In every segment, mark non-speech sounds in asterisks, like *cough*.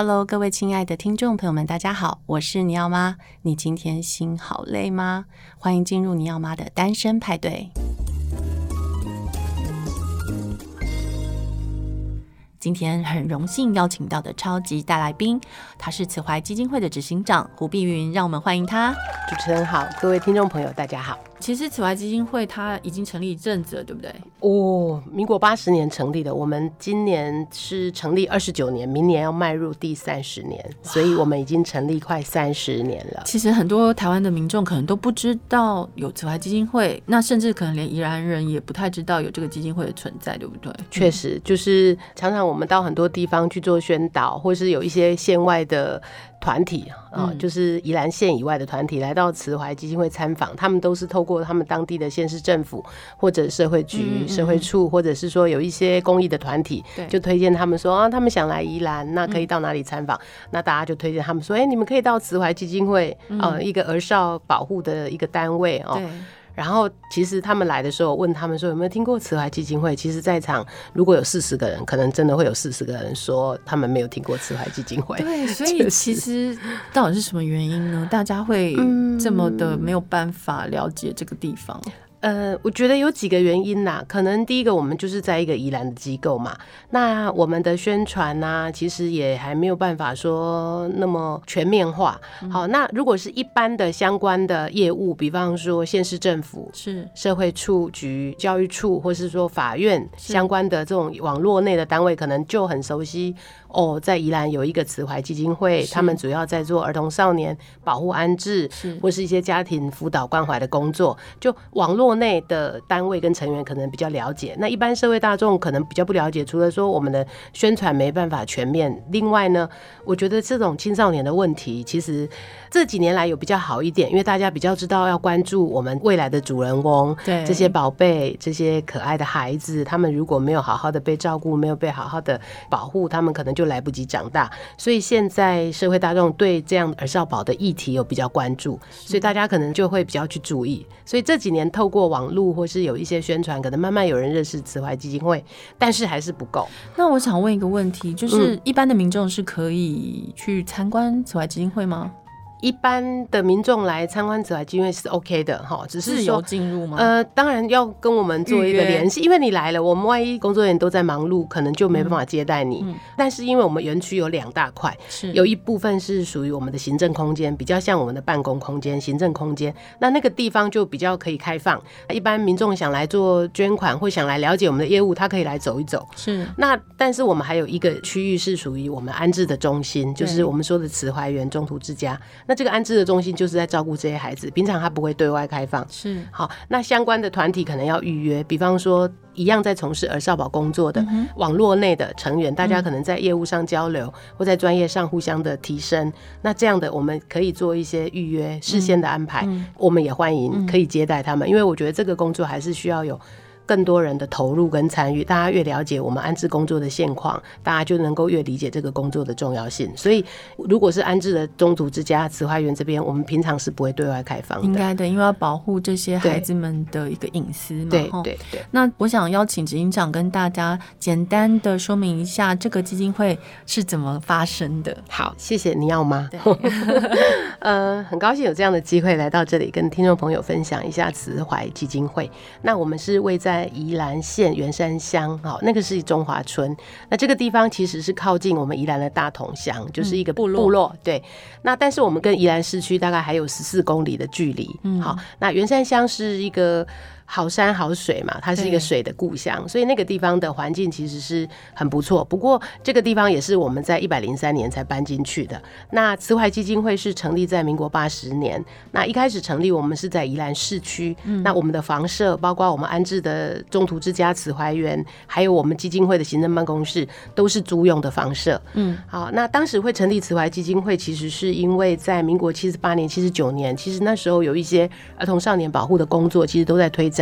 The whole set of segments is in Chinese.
Hello，各位亲爱的听众朋友们，大家好，我是尼奥妈。你今天心好累吗？欢迎进入尼奥妈的单身派对。今天很荣幸邀请到的超级大来宾，他是慈怀基金会的执行长胡碧云，让我们欢迎他。主持人好，各位听众朋友，大家好。其实此外基金会它已经成立一阵子了，对不对？哦，民国八十年成立的，我们今年是成立二十九年，明年要迈入第三十年，所以我们已经成立快三十年了。其实很多台湾的民众可能都不知道有此外基金会，那甚至可能连宜兰人也不太知道有这个基金会的存在，对不对？确实，就是常常我们到很多地方去做宣导，或是有一些县外的。团体啊，就是宜兰县以外的团体来到慈怀基金会参访，他们都是透过他们当地的县市政府或者社会局、社会处，或者是说有一些公益的团体，就推荐他们说啊，他们想来宜兰，那可以到哪里参访？那大家就推荐他们说，哎，你们可以到慈怀基金会啊，一个儿少保护的一个单位哦。然后，其实他们来的时候，问他们说有没有听过慈怀基金会？其实，在场如果有四十个人，可能真的会有四十个人说他们没有听过慈怀基金会。对，所以 *laughs* 其实到底是什么原因呢？大家会这么的没有办法了解这个地方？呃，我觉得有几个原因呐。可能第一个，我们就是在一个宜兰的机构嘛，那我们的宣传呢，其实也还没有办法说那么全面化。好，那如果是一般的相关的业务，比方说县市政府、是社会处局、教育处，或是说法院相关的这种网络内的单位，可能就很熟悉。哦，在宜兰有一个慈怀基金会，他们主要在做儿童少年保护安置，或是一些家庭辅导关怀的工作。就网络内的单位跟成员可能比较了解，那一般社会大众可能比较不了解。除了说我们的宣传没办法全面，另外呢，我觉得这种青少年的问题，其实这几年来有比较好一点，因为大家比较知道要关注我们未来的主人翁，对这些宝贝、这些可爱的孩子，他们如果没有好好的被照顾，没有被好好的保护，他们可能就来不及长大，所以现在社会大众对这样儿少保的议题有比较关注，所以大家可能就会比较去注意。所以这几年透过网络或是有一些宣传，可能慢慢有人认识慈怀基金会，但是还是不够。那我想问一个问题，就是一般的民众是可以去参观慈怀基金会吗？一般的民众来参观慈怀基金会是 OK 的哈，只是有进入吗？呃，当然要跟我们做一个联系，因为你来了，我们万一工作人员都在忙碌，可能就没办法接待你。嗯嗯、但是因为我们园区有两大块，是有一部分是属于我们的行政空间，比较像我们的办公空间、行政空间，那那个地方就比较可以开放。一般民众想来做捐款或想来了解我们的业务，他可以来走一走。是。那但是我们还有一个区域是属于我们安置的中心，就是我们说的慈怀园中途之家。那这个安置的中心就是在照顾这些孩子，平常他不会对外开放。是好，那相关的团体可能要预约，比方说一样在从事儿少保工作的网络内的成员，大家可能在业务上交流，或在专业上互相的提升。那这样的我们可以做一些预约、事先的安排，我们也欢迎可以接待他们，因为我觉得这个工作还是需要有。更多人的投入跟参与，大家越了解我们安置工作的现况，大家就能够越理解这个工作的重要性。所以，如果是安置的中途之家慈怀园这边，我们平常是不会对外开放的。应该的，因为要保护这些孩子们的一个隐私嘛。对对对。那我想邀请执行长跟大家简单的说明一下这个基金会是怎么发生的。好，谢谢。你要吗？对呃，很高兴有这样的机会来到这里，跟听众朋友分享一下慈怀基金会。那我们是为在在宜兰县员山乡，好，那个是中华村。那这个地方其实是靠近我们宜兰的大同乡，就是一个部落。部落对，那但是我们跟宜兰市区大概还有十四公里的距离。嗯，好，那员山乡是一个。好山好水嘛，它是一个水的故乡，所以那个地方的环境其实是很不错。不过这个地方也是我们在一百零三年才搬进去的。那慈怀基金会是成立在民国八十年，那一开始成立我们是在宜兰市区，嗯、那我们的房舍包括我们安置的中途之家慈怀园，还有我们基金会的行政办公室都是租用的房舍。嗯，好，那当时会成立慈怀基金会，其实是因为在民国七十八年、七十九年，其实那时候有一些儿童少年保护的工作，其实都在推。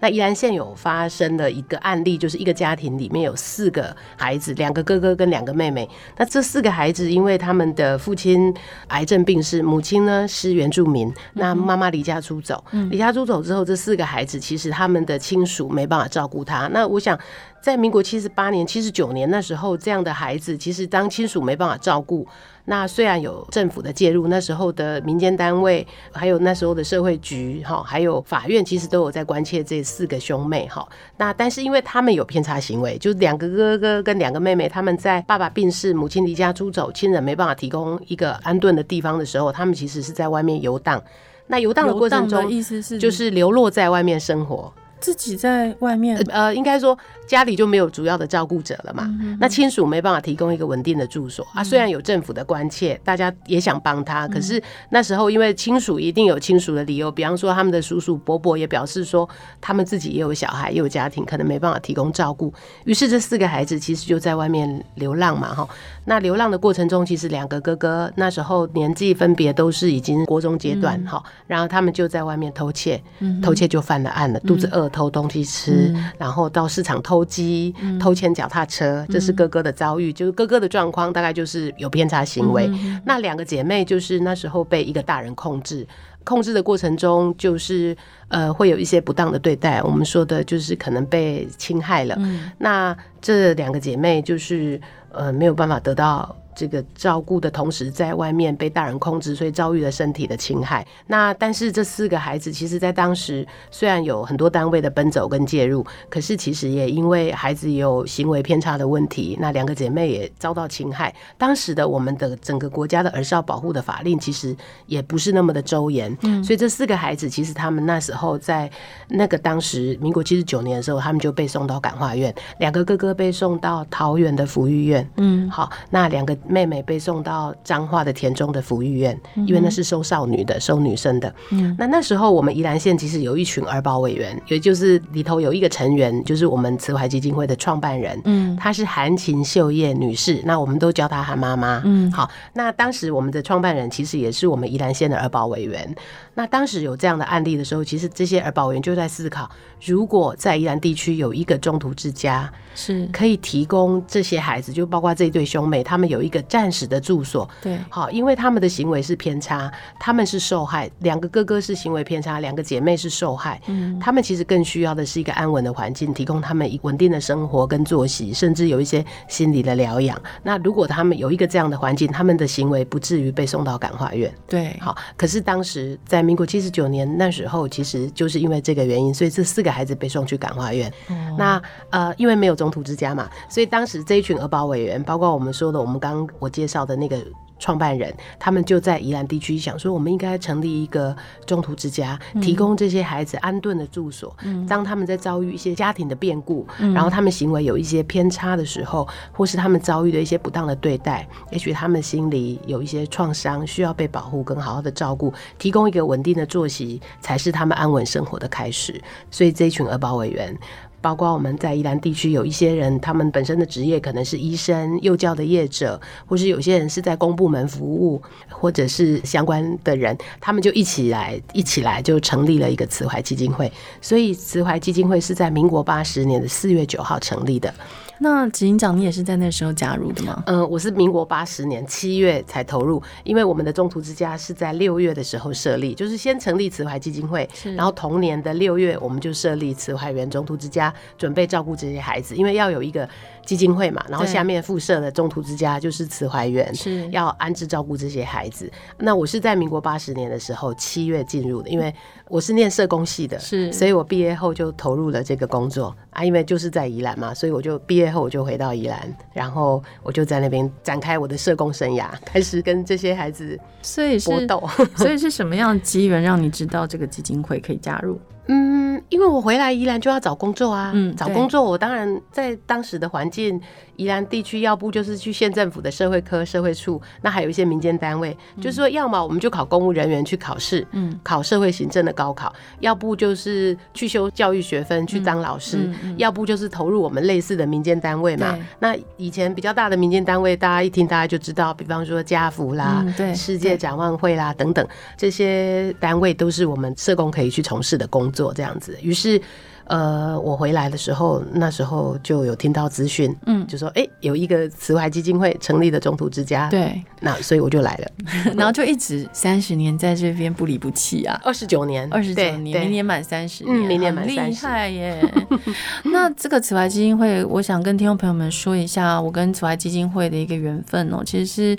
那宜兰县有发生的一个案例，就是一个家庭里面有四个孩子，两个哥哥跟两个妹妹。那这四个孩子因为他们的父亲癌症病逝，母亲呢是原住民，那妈妈离家出走。离家出走之后，这四个孩子其实他们的亲属没办法照顾他。那我想。在民国七十八年、七十九年那时候，这样的孩子其实当亲属没办法照顾。那虽然有政府的介入，那时候的民间单位，还有那时候的社会局，哈，还有法院，其实都有在关切这四个兄妹，哈。那但是因为他们有偏差行为，就两个哥哥跟两个妹妹，他们在爸爸病逝、母亲离家出走、亲人没办法提供一个安顿的地方的时候，他们其实是在外面游荡。那游荡的过程中，意思是就是流落在外面生活。自己在外面，呃，应该说家里就没有主要的照顾者了嘛。嗯、那亲属没办法提供一个稳定的住所、嗯、啊。虽然有政府的关切，大家也想帮他，嗯、可是那时候因为亲属一定有亲属的理由，比方说他们的叔叔伯伯也表示说，他们自己也有小孩，也有家庭，可能没办法提供照顾。于是这四个孩子其实就在外面流浪嘛，哈。那流浪的过程中，其实两个哥哥那时候年纪分别都是已经国中阶段，哈、嗯。然后他们就在外面偷窃，嗯、偷窃就犯了案了，肚子饿。偷东西吃，嗯、然后到市场偷鸡、嗯、偷牵脚踏车，这是哥哥的遭遇。嗯、就是哥哥的状况，大概就是有偏差行为。嗯、那两个姐妹就是那时候被一个大人控制，控制的过程中就是呃会有一些不当的对待。我们说的就是可能被侵害了。嗯、那这两个姐妹就是呃没有办法得到。这个照顾的同时，在外面被大人控制，所以遭遇了身体的侵害。那但是这四个孩子，其实在当时虽然有很多单位的奔走跟介入，可是其实也因为孩子有行为偏差的问题，那两个姐妹也遭到侵害。当时的我们的整个国家的儿少保护的法令其实也不是那么的周严，嗯，所以这四个孩子其实他们那时候在那个当时民国七十九年的时候，他们就被送到感化院，两个哥哥被送到桃园的福育院，嗯，好，那两个。妹妹被送到彰化的田中的福育院，因为那是收少女的，收女生的。嗯，那那时候我们宜兰县其实有一群儿保委员，也就是里头有一个成员，就是我们慈怀基金会的创办人，嗯，她是韩琴秀叶女士，那我们都叫她韩妈妈。嗯，好，那当时我们的创办人其实也是我们宜兰县的儿保委员。那当时有这样的案例的时候，其实这些儿保委员就在思考，如果在宜兰地区有一个中途之家，是可以提供这些孩子，就包括这一对兄妹，他们有一个。暂时的住所，对，好，因为他们的行为是偏差，他们是受害，两个哥哥是行为偏差，两个姐妹是受害，嗯，他们其实更需要的是一个安稳的环境，提供他们一稳定的生活跟作息，甚至有一些心理的疗养。那如果他们有一个这样的环境，他们的行为不至于被送到感化院。对，好，可是当时在民国七十九年那时候，其实就是因为这个原因，所以这四个孩子被送去感化院。哦、那呃，因为没有中途之家嘛，所以当时这一群儿保委员，包括我们说的，我们刚。我介绍的那个创办人，他们就在宜兰地区想说，我们应该成立一个中途之家，提供这些孩子安顿的住所。嗯，当他们在遭遇一些家庭的变故，嗯，然后他们行为有一些偏差的时候，或是他们遭遇的一些不当的对待，也许他们心里有一些创伤，需要被保护跟好好的照顾，提供一个稳定的作息，才是他们安稳生活的开始。所以这一群儿保委员。包括我们在宜兰地区有一些人，他们本身的职业可能是医生、幼教的业者，或是有些人是在公部门服务，或者是相关的人，他们就一起来，一起来就成立了一个慈怀基金会。所以慈怀基金会是在民国八十年的四月九号成立的。那执行长，你也是在那时候加入的吗？嗯、呃，我是民国八十年七月才投入，因为我们的中途之家是在六月的时候设立，就是先成立慈怀基金会，然后同年的六月我们就设立慈怀园中途之家，准备照顾这些孩子，因为要有一个。基金会嘛，然后下面附设的中途之家就是慈怀园，是要安置照顾这些孩子。那我是在民国八十年的时候七月进入的，因为我是念社工系的，是，所以我毕业后就投入了这个工作啊。因为就是在宜兰嘛，所以我就毕业后我就回到宜兰，然后我就在那边展开我的社工生涯，*laughs* 开始跟这些孩子所以搏斗。*laughs* 所以是什么样的机缘让你知道这个基金会可以加入？嗯，因为我回来宜兰就要找工作啊，嗯，找工作我当然在当时的环境，宜兰地区要不就是去县政府的社会科、社会处，那还有一些民间单位，嗯、就是说要么我们就考公务人员去考试，嗯，考社会行政的高考，要不就是去修教育学分去当老师，要不就是投入我们类似的民间单位嘛。那以前比较大的民间单位，大家一听大家就知道，比方说家福啦，嗯、对，世界展望会啦等等，这些单位都是我们社工可以去从事的工作。做这样子，于是，呃，我回来的时候，那时候就有听到资讯，嗯，就说哎、欸，有一个慈怀基金会成立的中途之家，对，那所以我就来了，*laughs* 然后就一直三十年在这边不离不弃啊，二十九年，二十九年，明年满三十年，嗯，明年满三十，厉害耶！*laughs* 那这个慈怀基金会，我想跟听众朋友们说一下，我跟慈怀基金会的一个缘分哦，其实是。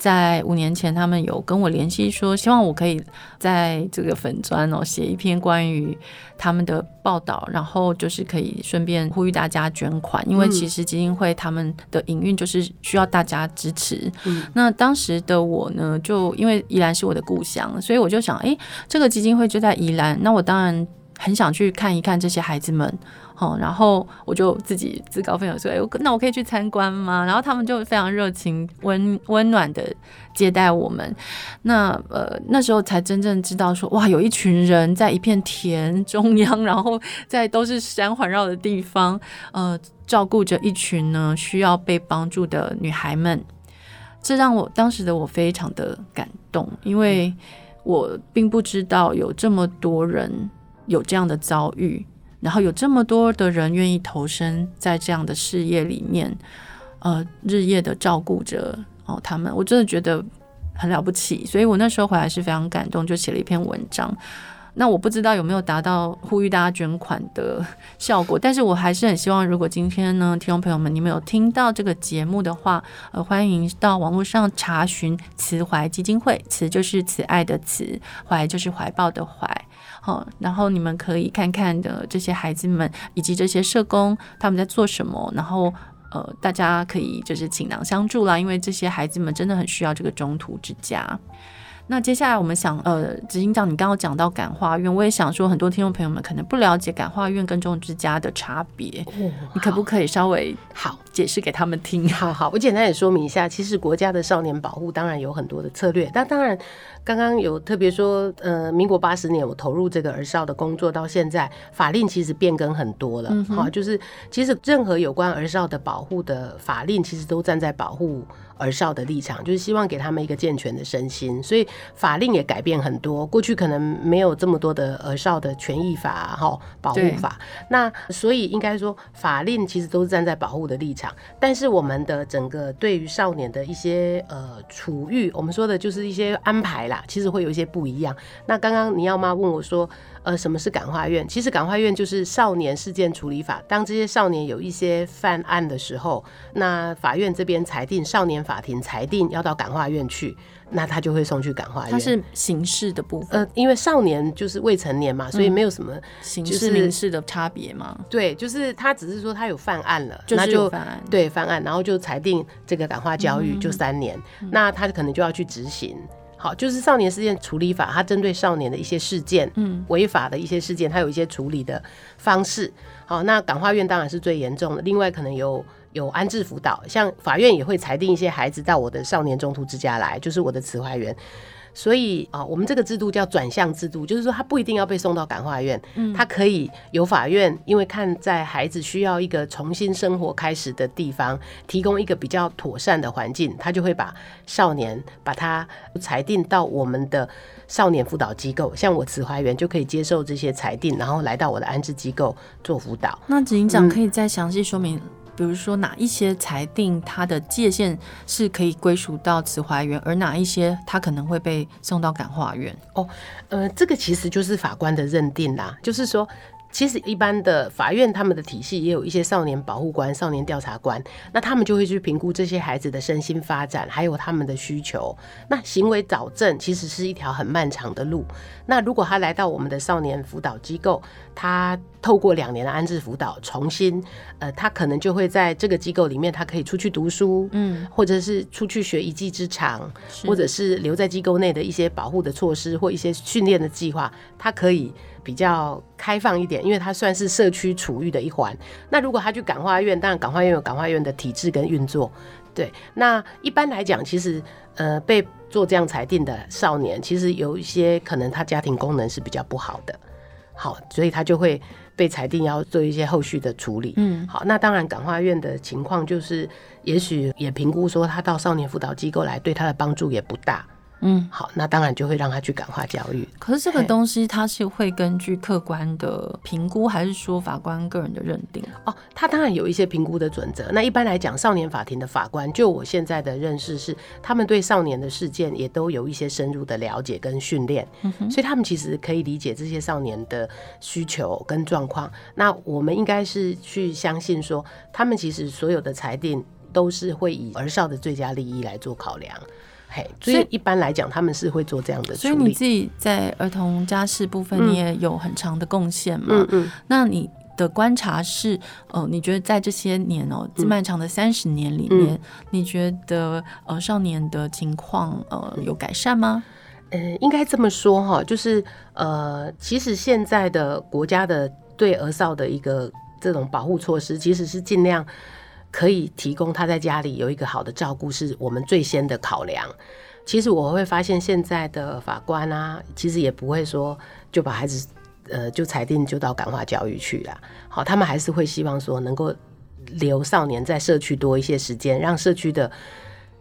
在五年前，他们有跟我联系说，希望我可以在这个粉砖哦写一篇关于他们的报道，然后就是可以顺便呼吁大家捐款，因为其实基金会他们的营运就是需要大家支持。嗯，那当时的我呢，就因为宜兰是我的故乡，所以我就想，哎，这个基金会就在宜兰，那我当然很想去看一看这些孩子们。哦，然后我就自己自告奋勇说：“哎，那我可以去参观吗？”然后他们就非常热情、温温暖的接待我们。那呃，那时候才真正知道说，哇，有一群人在一片田中央，然后在都是山环绕的地方，呃，照顾着一群呢需要被帮助的女孩们。这让我当时的我非常的感动，因为我并不知道有这么多人有这样的遭遇。然后有这么多的人愿意投身在这样的事业里面，呃，日夜的照顾着哦他们，我真的觉得很了不起。所以我那时候回来是非常感动，就写了一篇文章。那我不知道有没有达到呼吁大家捐款的效果，但是我还是很希望，如果今天呢，听众朋友们你们有听到这个节目的话，呃，欢迎到网络上查询慈怀基金会，慈就是慈爱的慈，怀就是怀抱的怀。好，然后你们可以看看的这些孩子们以及这些社工他们在做什么，然后呃，大家可以就是倾囊相助啦，因为这些孩子们真的很需要这个中途之家。那接下来我们想，呃，执行长，你刚刚讲到感化院，我也想说，很多听众朋友们可能不了解感化院跟中途之家的差别，哦、你可不可以稍微好解释给他们听？好好，我简单也说明一下，其实国家的少年保护当然有很多的策略，但当然刚刚有特别说，呃，民国八十年我投入这个儿少的工作到现在，法令其实变更很多了，好、嗯，就是其实任何有关儿少的保护的法令，其实都站在保护。儿少的立场就是希望给他们一个健全的身心，所以法令也改变很多。过去可能没有这么多的儿少的权益法哈保护法，那所以应该说法令其实都是站在保护的立场，但是我们的整个对于少年的一些呃处遇，我们说的就是一些安排啦，其实会有一些不一样。那刚刚你要妈问我说。呃，什么是感化院？其实感化院就是少年事件处理法。当这些少年有一些犯案的时候，那法院这边裁定，少年法庭裁定要到感化院去，那他就会送去感化院。它是刑事的部分。呃，因为少年就是未成年嘛，所以没有什么刑事民事的差别嘛。对，就是他只是说他有犯案了，就是、那就犯案。对，犯案，然后就裁定这个感化教育就三年，嗯、那他可能就要去执行。好，就是少年事件处理法，它针对少年的一些事件，嗯，违法的一些事件，它有一些处理的方式。好，那感化院当然是最严重的，另外可能有有安置辅导，像法院也会裁定一些孩子到我的少年中途之家来，就是我的慈怀园。所以啊，我们这个制度叫转向制度，就是说他不一定要被送到感化院，嗯，他可以由法院，因为看在孩子需要一个重新生活开始的地方，提供一个比较妥善的环境，他就会把少年把他裁定到我们的少年辅导机构，像我慈怀园就可以接受这些裁定，然后来到我的安置机构做辅导。那执行长可以再详细说明。嗯比如说哪一些裁定它的界限是可以归属到慈怀园，而哪一些它可能会被送到感化院？哦，呃，这个其实就是法官的认定啦，就是说。其实一般的法院，他们的体系也有一些少年保护官、少年调查官，那他们就会去评估这些孩子的身心发展，还有他们的需求。那行为矫正其实是一条很漫长的路。那如果他来到我们的少年辅导机构，他透过两年的安置辅导，重新，呃，他可能就会在这个机构里面，他可以出去读书，嗯，或者是出去学一技之长，或者是留在机构内的一些保护的措施或一些训练的计划，他可以。比较开放一点，因为它算是社区处遇的一环。那如果他去感化院，当然感化院有感化院的体制跟运作。对，那一般来讲，其实呃被做这样裁定的少年，其实有一些可能他家庭功能是比较不好的，好，所以他就会被裁定要做一些后续的处理。嗯，好，那当然感化院的情况就是，也许也评估说他到少年辅导机构来，对他的帮助也不大。嗯，好，那当然就会让他去感化教育。可是这个东西它是会根据客观的评估，还是说法官个人的认定？哦，他当然有一些评估的准则。那一般来讲，少年法庭的法官，就我现在的认识是，他们对少年的事件也都有一些深入的了解跟训练，嗯，所以他们其实可以理解这些少年的需求跟状况。那我们应该是去相信说，他们其实所有的裁定都是会以儿少的最佳利益来做考量。嘿，所以一般来讲，他们是会做这样的处理。所以你自己在儿童家事部分，你也有很长的贡献嘛？嗯嗯。那你的观察是，呃，你觉得在这些年哦、喔，这漫长的三十年里面，嗯、你觉得呃少年的情况呃有改善吗？嗯，应该这么说哈，就是呃，其实现在的国家的对儿少的一个这种保护措施，其实是尽量。可以提供他在家里有一个好的照顾，是我们最先的考量。其实我会发现，现在的法官啊，其实也不会说就把孩子呃就裁定就到感化教育去了。好，他们还是会希望说能够留少年在社区多一些时间，让社区的。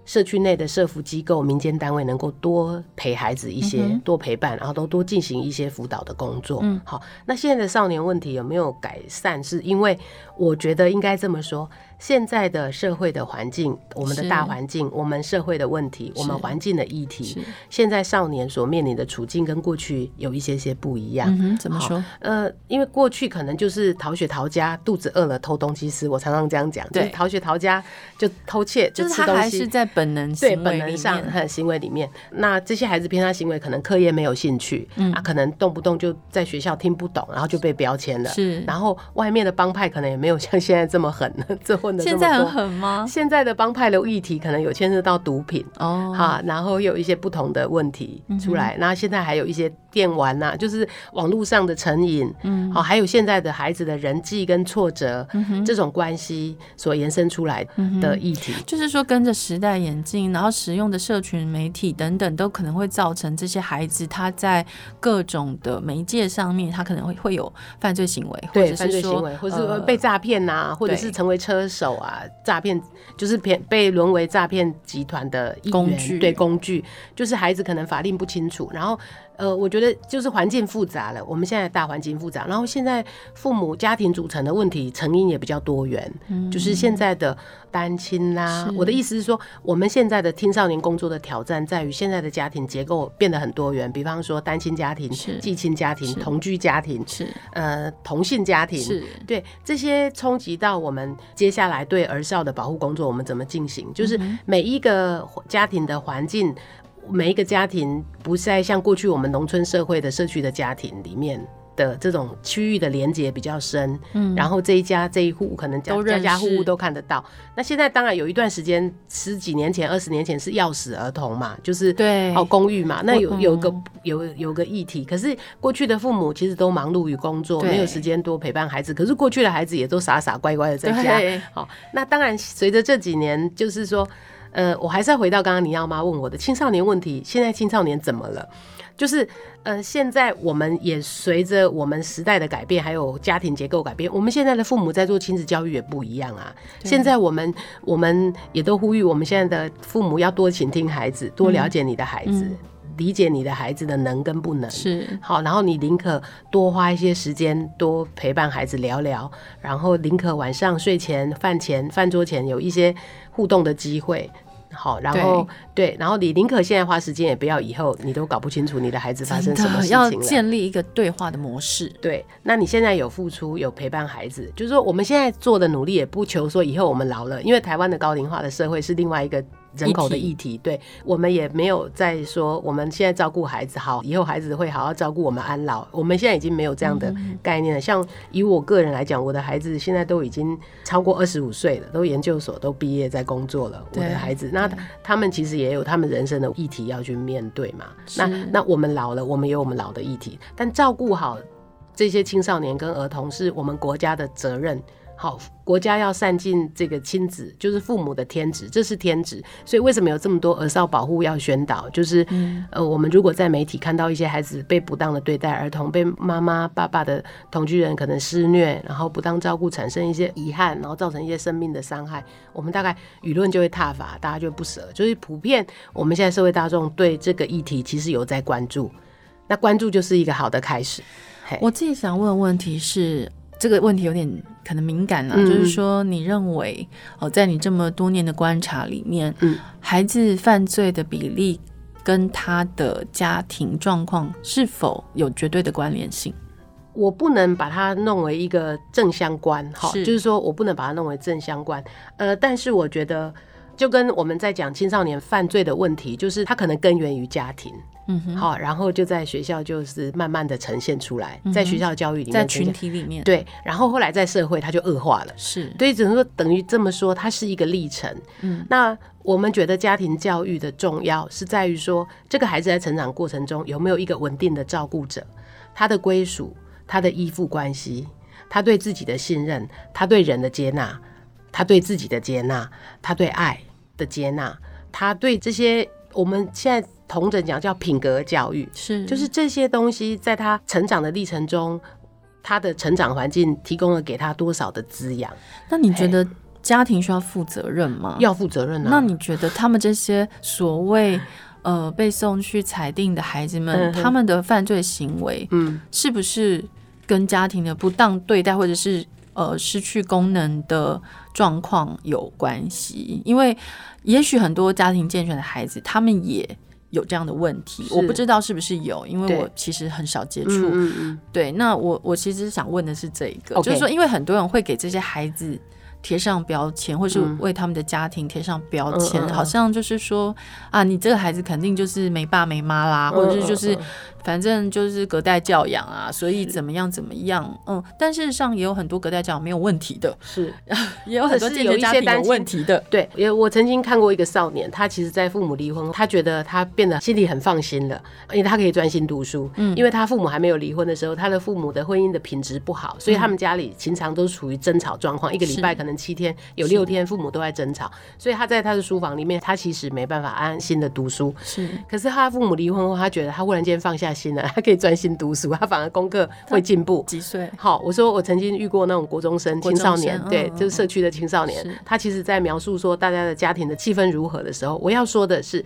社区内的社服机构、民间单位能够多陪孩子一些，多陪伴，然后都多进行一些辅导的工作。嗯，好，那现在的少年问题有没有改善？是因为我觉得应该这么说。现在的社会的环境，我们的大环境，我们社会的问题，我们环境的议题，现在少年所面临的处境跟过去有一些些不一样。嗯，怎么说？呃，因为过去可能就是逃学逃家，肚子饿了偷东西吃。我常常这样讲，就是逃学逃家就偷窃，就吃东西。就是他还是在本能对本能上和行为里面。那这些孩子偏差行为，可能课业没有兴趣，嗯，啊，可能动不动就在学校听不懂，然后就被标签了。是，然后外面的帮派可能也没有像现在这么狠 *laughs* 现在很狠吗？现在的帮派的议题可能有牵涉到毒品哦，哈，然后有一些不同的问题出来，那、嗯、现在还有一些电玩呐、啊，就是网络上的成瘾，嗯，好，还有现在的孩子的人际跟挫折、嗯、这种关系所延伸出来的议题，嗯、就是说跟着时代演进，然后使用的社群媒体等等，都可能会造成这些孩子他在各种的媒介上面，他可能会会有犯罪行为，对，犯罪行为，或者是被诈骗呐，或者是成为车手啊。诈骗就是骗被沦为诈骗集团的工具，对，工具就是孩子可能法令不清楚，然后呃，我觉得就是环境复杂了。我们现在大环境复杂，然后现在父母家庭组成的问题成因也比较多元，嗯、就是现在的单亲啦。我的意思是说，我们现在的青少年工作的挑战在于现在的家庭结构变得很多元，比方说单亲家庭、继亲家庭、同居家庭，是呃同性家庭，是对这些冲击到我们接下来对儿少的保护工作，我们怎么进行？就是每一个家庭的环境。每一个家庭不再像过去我们农村社会的社区的家庭里面的这种区域的连接比较深，嗯，然后这一家这一户可能家家家户户都看得到。那现在当然有一段时间，十几年前、二十年前是钥匙儿童嘛，就是对哦公寓嘛，那有有个有有个议题。可是过去的父母其实都忙碌于工作，没有时间多陪伴孩子。可是过去的孩子也都傻傻乖乖的在家。好，那当然随着这几年，就是说。呃，我还是要回到刚刚你要妈问我的青少年问题。现在青少年怎么了？就是呃，现在我们也随着我们时代的改变，还有家庭结构改变，我们现在的父母在做亲子教育也不一样啊。现在我们我们也都呼吁，我们现在的父母要多倾听孩子，多了解你的孩子，嗯、理解你的孩子的能跟不能。是好，然后你宁可多花一些时间，多陪伴孩子聊聊，然后宁可晚上睡前、饭前、饭桌前有一些。互动的机会，好，然后对，对，然后你宁可现在花时间，也不要以后你都搞不清楚你的孩子发生什么事情了。要建立一个对话的模式。对，那你现在有付出，有陪伴孩子，就是说我们现在做的努力，也不求说以后我们老了，因为台湾的高龄化的社会是另外一个。人口的议题，对，我们也没有在说我们现在照顾孩子好，以后孩子会好好照顾我们安老。我们现在已经没有这样的概念了。像以我个人来讲，我的孩子现在都已经超过二十五岁了，都研究所都毕业在工作了。我的孩子，那他们其实也有他们人生的议题要去面对嘛。那那我们老了，我们有我们老的议题，但照顾好这些青少年跟儿童是我们国家的责任。好，国家要善尽这个亲子，就是父母的天职，这是天职。所以为什么有这么多儿少保护要宣导？就是，嗯、呃，我们如果在媒体看到一些孩子被不当的对待，儿童被妈妈、爸爸的同居人可能施虐，然后不当照顾，产生一些遗憾，然后造成一些生命的伤害，我们大概舆论就会踏伐，大家就不舍。就是普遍，我们现在社会大众对这个议题其实有在关注，那关注就是一个好的开始。我自己想问的问题是。这个问题有点可能敏感了，嗯、就是说，你认为哦，在你这么多年的观察里面，嗯，孩子犯罪的比例跟他的家庭状况是否有绝对的关联性？我不能把它弄为一个正相关，哈，就是说我不能把它弄为正相关。呃，但是我觉得，就跟我们在讲青少年犯罪的问题，就是他可能根源于家庭。嗯哼，好，然后就在学校就是慢慢的呈现出来，在学校教育里面，在群体里面，对，然后后来在社会它就恶化了，是，所以，只能说等于这么说，它是一个历程。嗯，那我们觉得家庭教育的重要是在于说，这个孩子在成长过程中有没有一个稳定的照顾者，他的归属，他的依附关系，他对自己的信任，他对人的接纳，他对自己的接纳，他对爱的接纳，他对这些我们现在。同整讲叫品格教育，是就是这些东西在他成长的历程中，他的成长环境提供了给他多少的滋养？那你觉得家庭需要负责任吗？要负责任啊。那你觉得他们这些所谓 *laughs* 呃被送去裁定的孩子们，他们的犯罪行为，嗯，是不是跟家庭的不当对待或者是呃失去功能的状况有关系？因为也许很多家庭健全的孩子，他们也有这样的问题，我不知道是不是有，因为我其实很少接触。嗯嗯对，那我我其实想问的是这一个.就是说，因为很多人会给这些孩子贴上标签，或是为他们的家庭贴上标签，嗯、好像就是说啊，你这个孩子肯定就是没爸没妈啦，或者是就是。反正就是隔代教养啊，所以怎么样怎么样，嗯，但事实上也有很多隔代教养没有问题的，是，*laughs* 也有很多有一些单问题的，*laughs* 对，也我曾经看过一个少年，他其实，在父母离婚后，他觉得他变得心里很放心了，因为他可以专心读书，嗯，因为他父母还没有离婚的时候，他的父母的婚姻的品质不好，所以他们家里经常都处于争吵状况，一个礼拜可能七天有六天父母都在争吵，所以他在他的书房里面，他其实没办法安心的读书，是，可是他父母离婚后，他觉得他忽然间放下。心了，*laughs* 他可以专心读书，他反而功课会进步。几岁？好，我说我曾经遇过那种国中生、青少年，对，就是社区的青少年。他其实，在描述说大家的家庭的气氛如何的时候，我要说的是，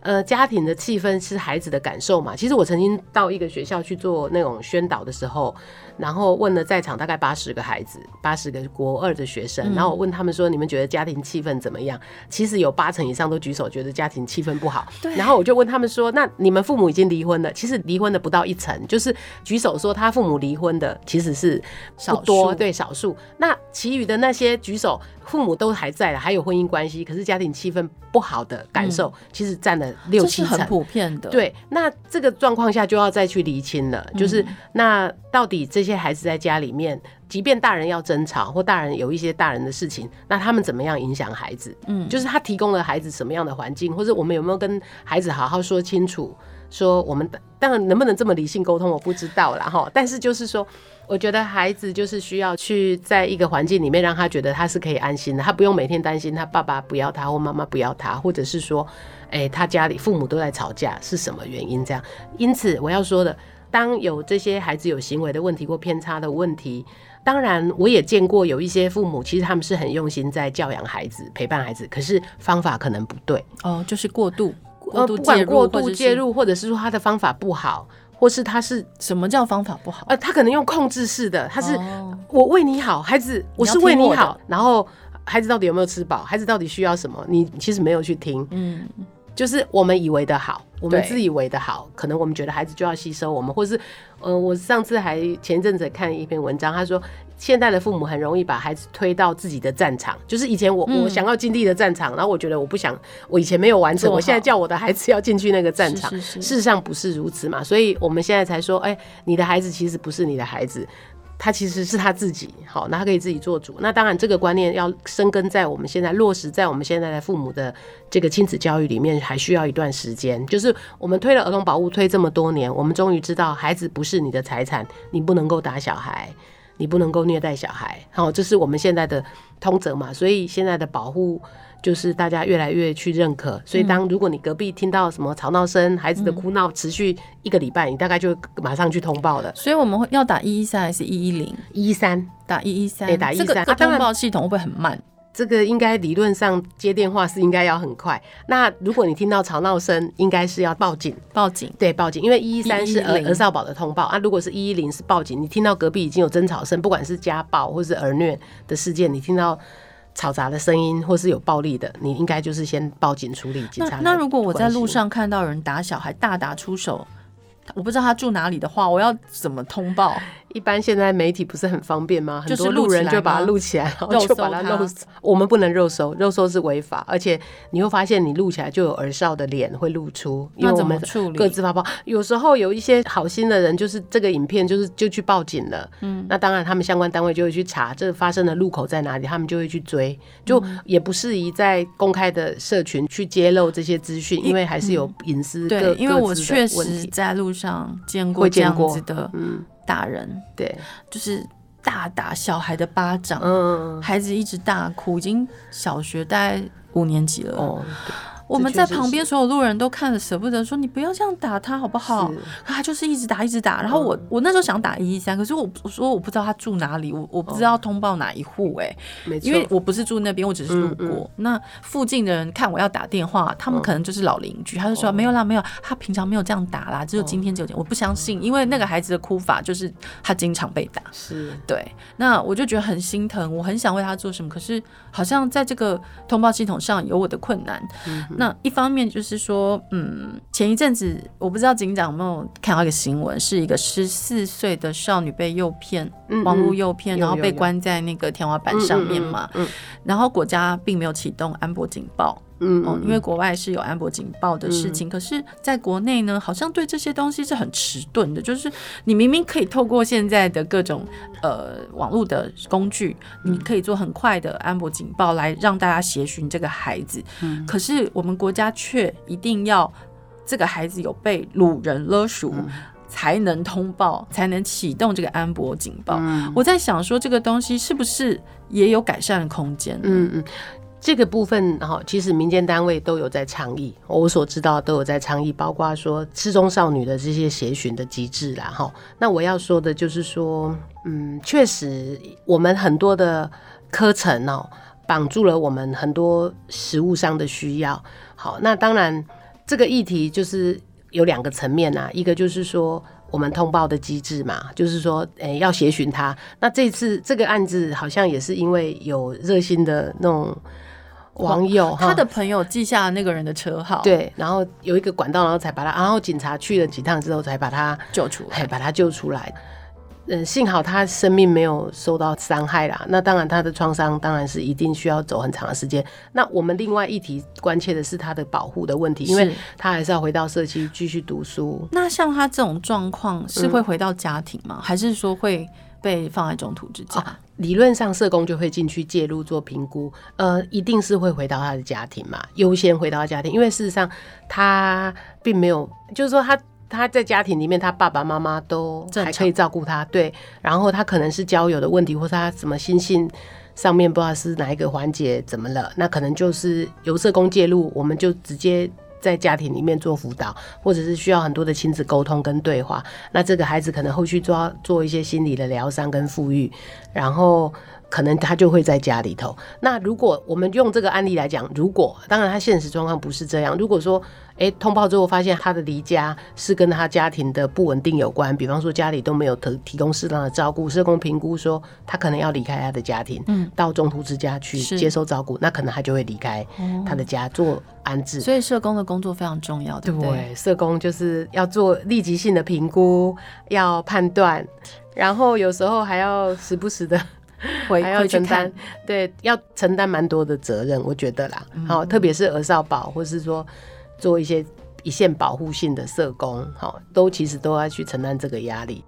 呃，家庭的气氛是孩子的感受嘛。其实我曾经到一个学校去做那种宣导的时候。然后问了在场大概八十个孩子，八十个国二的学生，然后我问他们说：“你们觉得家庭气氛怎么样？”其实有八成以上都举手觉得家庭气氛不好。对。然后我就问他们说：“那你们父母已经离婚了？”其实离婚的不到一成，就是举手说他父母离婚的其实是少多，对，少数。那其余的那些举手父母都还在了，还有婚姻关系，可是家庭气氛不好的感受，其实占了六七成，很普遍的。对。那这个状况下就要再去厘清了，就是那到底这些。这些孩子在家里面，即便大人要争吵，或大人有一些大人的事情，那他们怎么样影响孩子？嗯，就是他提供了孩子什么样的环境，或者我们有没有跟孩子好好说清楚？说我们当然能不能这么理性沟通，我不知道啦哈。*laughs* 但是就是说，我觉得孩子就是需要去在一个环境里面，让他觉得他是可以安心的，他不用每天担心他爸爸不要他或妈妈不要他，或者是说，哎，他家里父母都在吵架是什么原因？这样，因此我要说的。当有这些孩子有行为的问题或偏差的问题，当然我也见过有一些父母，其实他们是很用心在教养孩子、陪伴孩子，可是方法可能不对哦，就是过度，过度，呃，不管过度介入，或者是说他的方法不好，或是他是什么叫方法不好？呃，他可能用控制式的，他是我为你好，孩子，我是为你好，然后孩子到底有没有吃饱？孩子到底需要什么？你其实没有去听，嗯。就是我们以为的好，我们自以为的好，可能我们觉得孩子就要吸收我们，或是，呃，我上次还前阵子看一篇文章，他说现在的父母很容易把孩子推到自己的战场，就是以前我我想要经历的战场，然后我觉得我不想，我以前没有完成，我现在叫我的孩子要进去那个战场，事实上不是如此嘛，所以我们现在才说，哎，你的孩子其实不是你的孩子。他其实是他自己，好，那他可以自己做主。那当然，这个观念要生根在我们现在落实在我们现在的父母的这个亲子教育里面，还需要一段时间。就是我们推了儿童保护推这么多年，我们终于知道，孩子不是你的财产，你不能够打小孩。你不能够虐待小孩。好，这是我们现在的通则嘛，所以现在的保护。就是大家越来越去认可，所以当如果你隔壁听到什么吵闹声、孩子的哭闹持续一个礼拜，你大概就马上去通报了。所以我们会要打一一三还是一一零？一一三，打一一三。打一一三。这个通报系统会不会很慢？这个应该理论上接电话是应该要很快。那如果你听到吵闹声，应该是要报警。报警。对，报警，因为一一三是儿儿少保的通报啊。如果是一一零是报警，你听到隔壁已经有争吵声，不管是家暴或是儿虐的事件，你听到。嘈杂的声音，或是有暴力的，你应该就是先报警处理。警察。那如果我在路上看到人打小孩，大打出手，我不知道他住哪里的话，我要怎么通报？一般现在媒体不是很方便吗？很多路人就把它录起来，然后就把它肉搜。我们不能肉搜，肉搜是违法，而且你会发现你录起来就有儿少的脸会露出，因为我们各自发包。有时候有一些好心的人，就是这个影片就是就去报警了。嗯，那当然他们相关单位就会去查这发生的路口在哪里，他们就会去追，就也不适宜在公开的社群去揭露这些资讯，因为还是有隐私。对，因为我确实在路上见过这样子的，嗯。大人对，就是大打小孩的巴掌，嗯，孩子一直大哭，已经小学大概五年级了。哦我们在旁边，所有路人都看着舍不得，说你不要这样打他好不好？可他就是一直打，一直打。然后我、嗯、我那时候想打一一三，可是我我说我不知道他住哪里，我我不知道通报哪一户，哎，因为我不是住那边，我只是路过。嗯嗯、那附近的人看我要打电话，他们可能就是老邻居，他就说没有啦，没有，他平常没有这样打啦，只有今天只有。我不相信，因为那个孩子的哭法就是他经常被打，是对。那我就觉得很心疼，我很想为他做什么，可是好像在这个通报系统上有我的困难。嗯那一方面就是说，嗯，前一阵子我不知道警长有没有看到一个新闻，是一个十四岁的少女被诱骗，网络诱骗，然后被关在那个天花板上面嘛，然后国家并没有启动安博警报。嗯，哦，因为国外是有安博警报的事情，嗯、可是在国内呢，好像对这些东西是很迟钝的。就是你明明可以透过现在的各种呃网络的工具，你可以做很快的安博警报来让大家协寻这个孩子。嗯，可是我们国家却一定要这个孩子有被掳人勒赎，嗯、才能通报，才能启动这个安博警报。嗯、我在想说，这个东西是不是也有改善的空间？嗯嗯。这个部分哈，其实民间单位都有在倡议，我所知道都有在倡议，包括说失踪少女的这些协寻的机制啦哈。那我要说的就是说，嗯，确实我们很多的课程哦，绑住了我们很多实务上的需要。好，那当然这个议题就是有两个层面啊，一个就是说我们通报的机制嘛，就是说，诶，要协寻他。那这次这个案子好像也是因为有热心的那种。网友他的朋友记下那个人的车号，对，然后有一个管道，然后才把他，然后警察去了几趟之后才把他救出来，把他救出来。嗯，幸好他生命没有受到伤害啦。那当然，他的创伤当然是一定需要走很长的时间。那我们另外一提关切的是他的保护的问题，因为他还是要回到社区继续读书。那像他这种状况是会回到家庭吗？嗯、还是说会被放在中途之家？啊理论上，社工就会进去介入做评估，呃，一定是会回到他的家庭嘛，优先回到家庭，因为事实上他并没有，就是说他他在家庭里面，他爸爸妈妈都还可以照顾他，对，然后他可能是交友的问题，或是他什么心性上面不知道是哪一个环节怎么了，那可能就是由社工介入，我们就直接。在家庭里面做辅导，或者是需要很多的亲子沟通跟对话，那这个孩子可能后续做做一些心理的疗伤跟抚育，然后可能他就会在家里头。那如果我们用这个案例来讲，如果当然他现实状况不是这样，如果说。诶，通报之后发现他的离家是跟他家庭的不稳定有关，比方说家里都没有提提供适当的照顾，社工评估说他可能要离开他的家庭，嗯，到中途之家去接受照顾，那可能他就会离开他的家做安置。所以社工的工作非常重要，对不对？对，社工就是要做立即性的评估，要判断，然后有时候还要时不时的还要承担，对，要承担蛮多的责任，我觉得啦。好，特别是儿少保，或是说。做一些一线保护性的社工，好，都其实都要去承担这个压力。